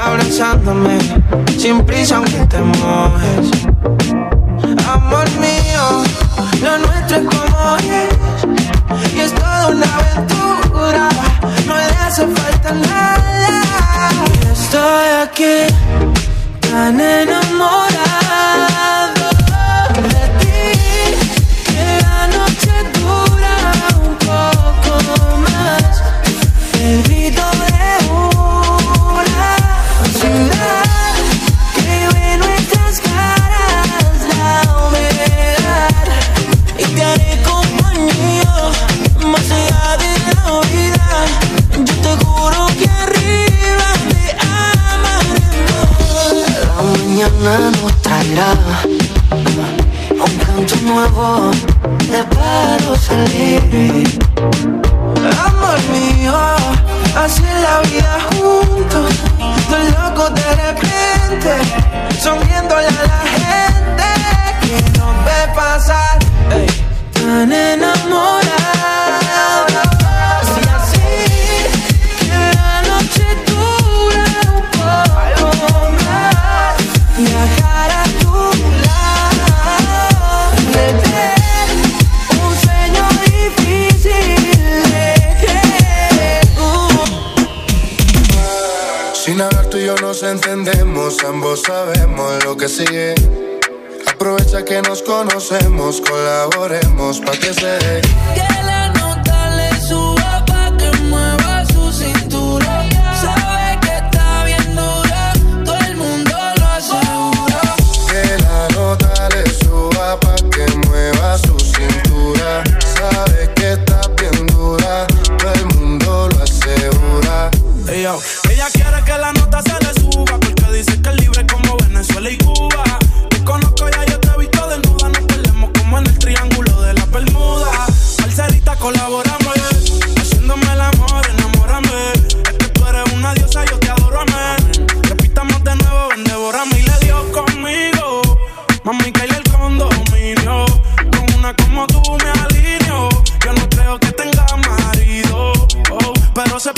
Abrazándome, sin prisa aunque te mojes. Amor mío, lo nuestro es como es. Y es toda una aventura, no le hace falta nada. Estoy aquí, tan enamorado baby. Sigue. Aprovecha que nos conocemos, colaboremos pa' que se.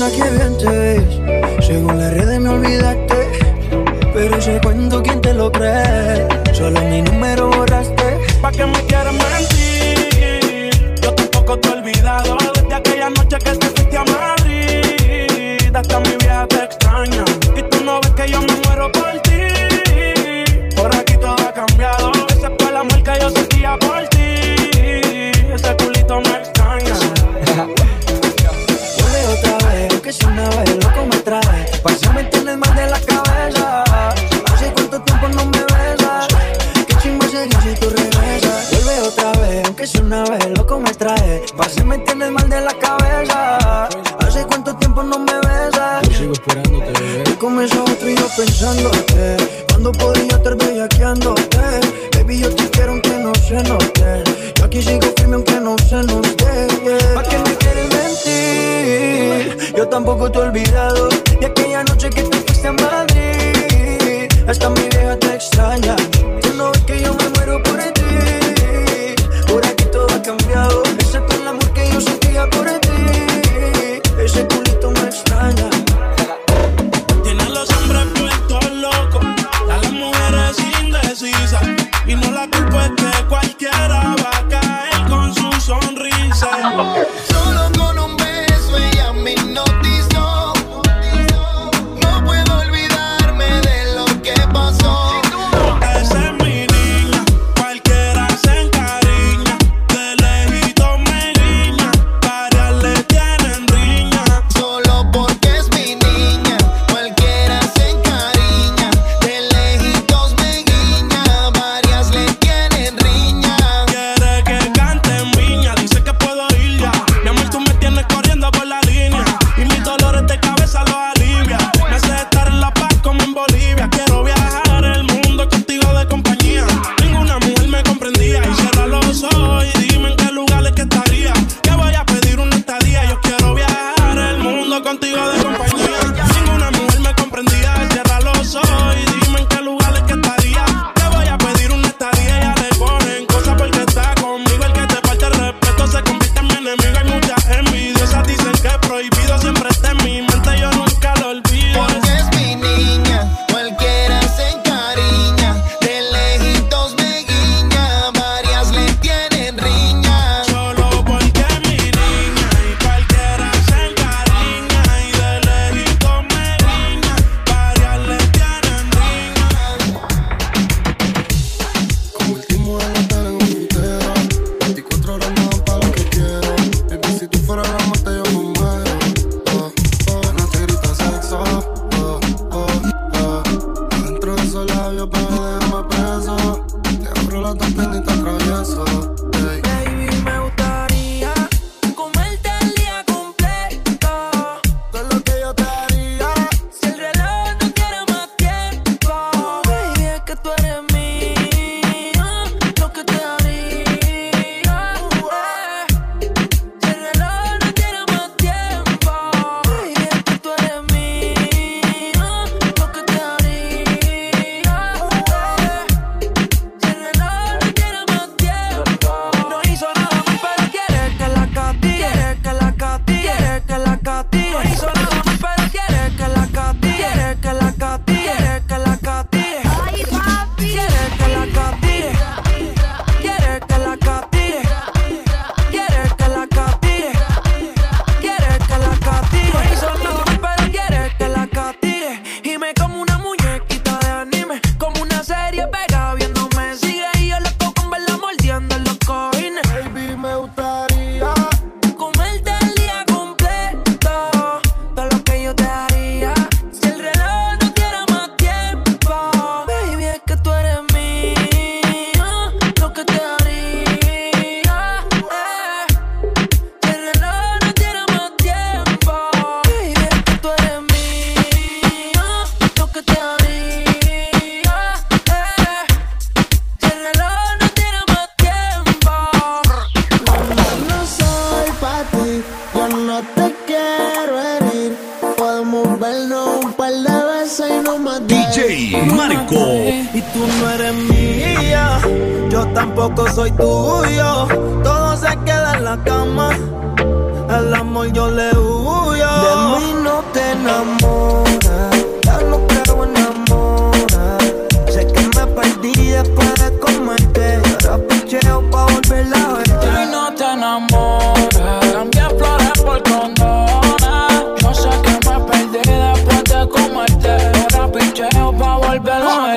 Linda que bien te según las redes me olvidaste, pero ese cuento quién te lo cree, solo mi número pa' me tienes mal de la cabeza. Hace cuánto tiempo no me besas. Yo sigo esperándote, bebé. Y comenzó otro y yo pensándote, cuando podría estar bellaqueándote. Baby, yo te quiero aunque no se note. Yo aquí sigo firme aunque no se note. Yeah. ¿Pa' qué me quieres mentir? Yo tampoco te he olvidado de aquella noche que te fuiste a Madrid. Hasta mi vieja te extraña. Tú no ves que yo me muero por ti. esos labios, bebé, déjame preso. Te abro la torpedita travieso. Hey. yo tampoco soy tuyo. Todo se queda en la cama, al amor yo le huyo. De mí no te enamoras, ya no creo en amor. Sé que me perdí después.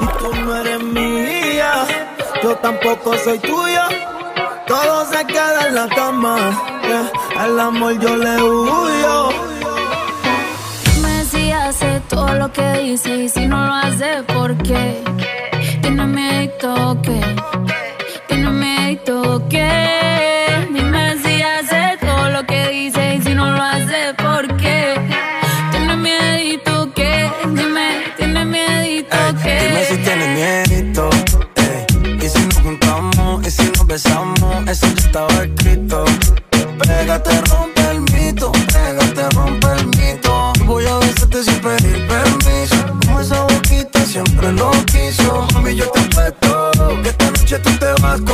y tú no eres mía. Yo tampoco soy tuyo. Todo se queda en la cama. Eh, Al amor yo le huyo. Tú me hace todo lo que dices y si no lo hace, ¿por qué? Tiene miedo que, tiene miedo que.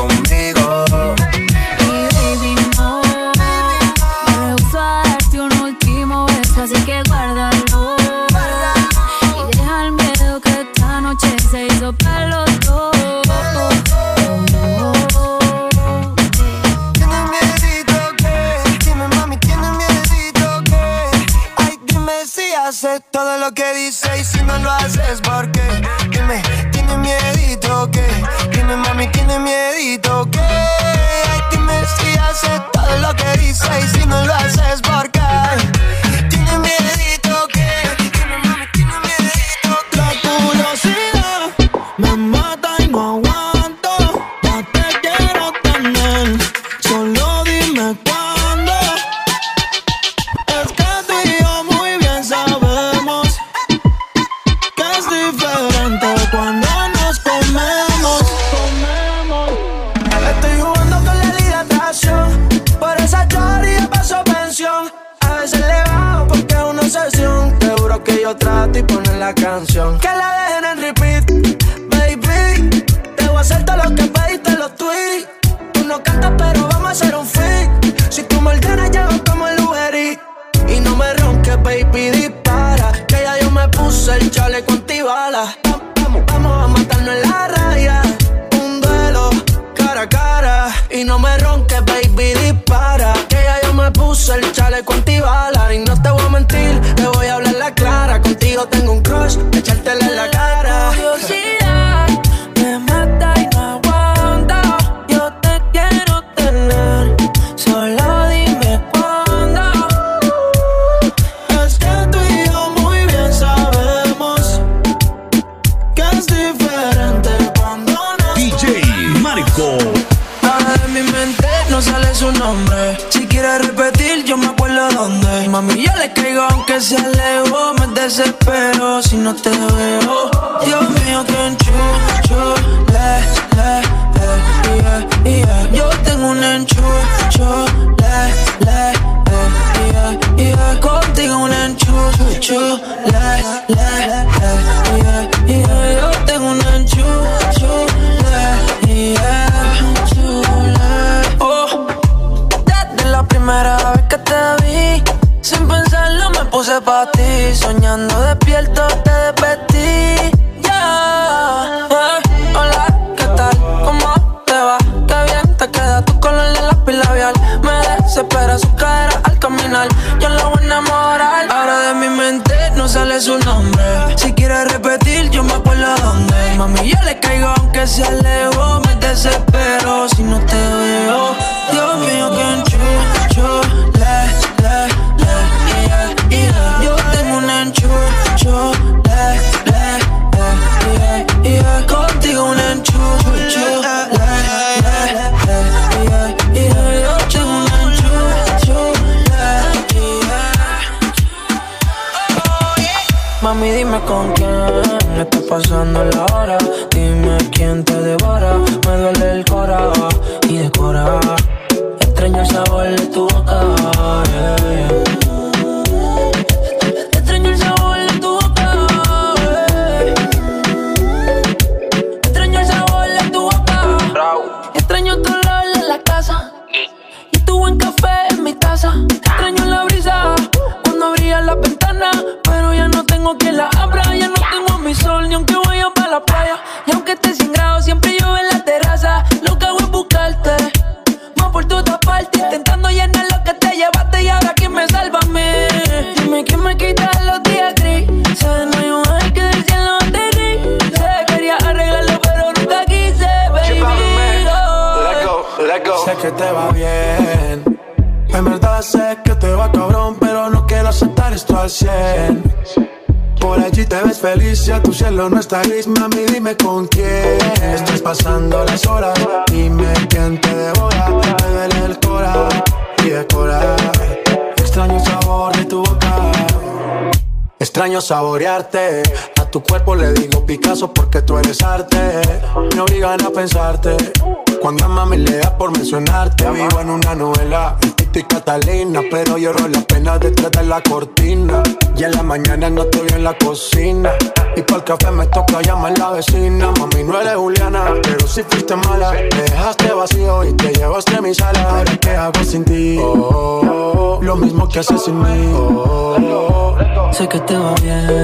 conmigo. se alejó, me desespero si no te veo. Dios mío, que enchucho, le, le, eh, yeah, yeah. Yo tengo un enchucho, le, le, eh, yeah, yeah. Contigo un enchucho, le, le, que se aleje sabor de tu que te va bien. En verdad sé que te va cabrón, pero no quiero aceptar esto al 100. Por allí te ves feliz, ya tu cielo no está gris, mami, dime con quién Estás pasando las horas, dime quién te devora Me duele el cora y decora Extraño el sabor de tu boca. Extraño saborearte. A tu cuerpo le digo Picasso porque tú eres arte. Me obligan a pensarte Cuando a mami le da por mencionarte. Vivo en una novela el Tito y Catalina Pero lloro las penas detrás de la cortina. Y en la mañana no estoy en la cocina. Y para el café me toca llamar a la vecina. Mami no eres Juliana, pero si fuiste mala. Me dejaste vacío y te llevaste a mi sala. Ahora qué hago sin ti Oh, Lo mismo que haces sin mí. Oh, Sé que te va bien.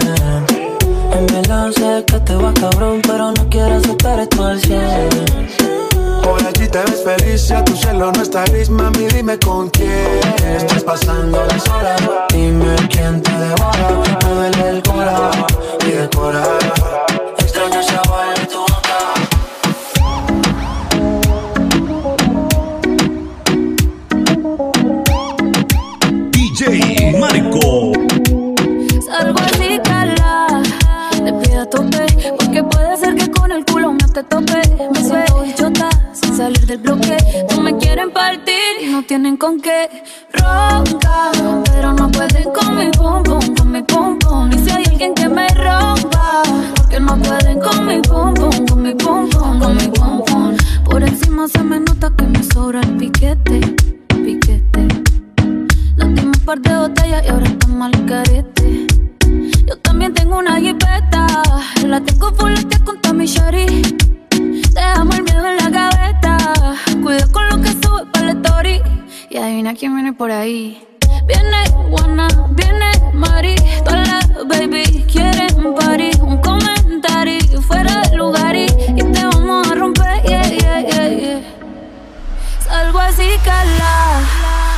En verdad sé que te va cabrón, pero no quiero aceptar esto al 100. Por allí te ves feliz, ya tu cielo no está gris, mami, dime con quién Estás pasando las horas, Dime quién te devora. Me duele el cora y decora.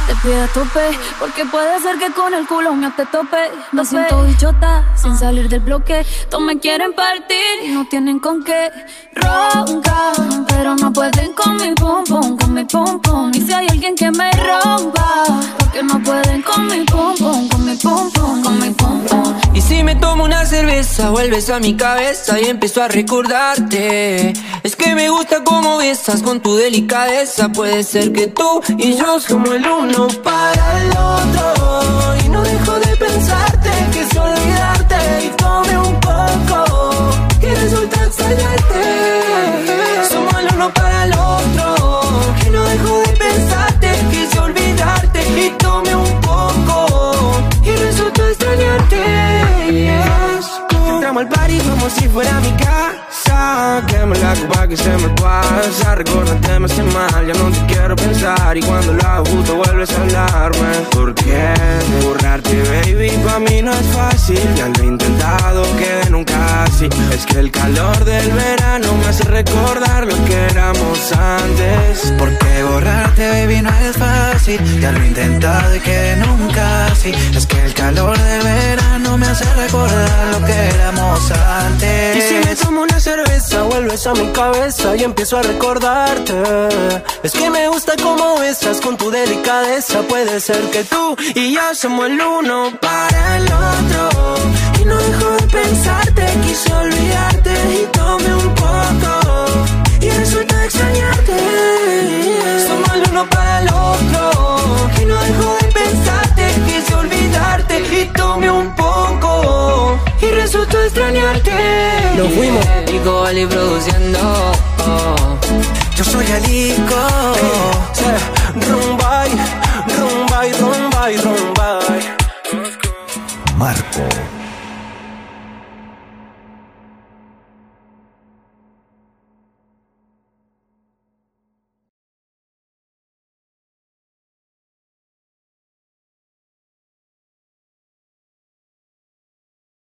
Te pido a tope, porque puede ser que con el culo me te tope. Me siento bichota, sin salir del bloque. Todos me quieren partir y no tienen con qué. Ronca, pero no pueden con mi pum pum, con mi pum pum. Y si hay alguien que me rompa, porque no pueden con mi pum pum, con mi pum pum, con mi. Y si me tomo una cerveza, vuelves a mi cabeza y empiezo a recordarte. Es que me gusta cómo besas con tu delicadeza. Puede ser que tú y yo somos el uno para el otro. Si fuera mi casa Quemo la copa que se me pasa Recordarte me hace mal, ya no te quiero pensar Y cuando lo hago vuelves a hablarme ¿Por qué? Borrarte baby, pa' mí no es fácil Ya lo he intentado, que nunca así Es que el calor del verano me hace recordar lo que éramos antes Porque borrarte, baby, no es fácil. Ya lo he intentado y que nunca así. Es que el calor del verano me hace recordar lo que éramos antes. Y si me tomo una cerveza, vuelves a mi cabeza y empiezo a recordarte. Es que me gusta cómo besas con tu delicadeza. Puede ser que tú y yo somos el uno para el otro. Y no dejo de pensarte, quise olvidarte y tomé un poco. Y resulta extrañarte. Somos el uno para el otro. Nos fuimos. Nico Ali produciendo. Yo soy el Ico. Rumbay, rumbay, rumbay, rumbay. Marco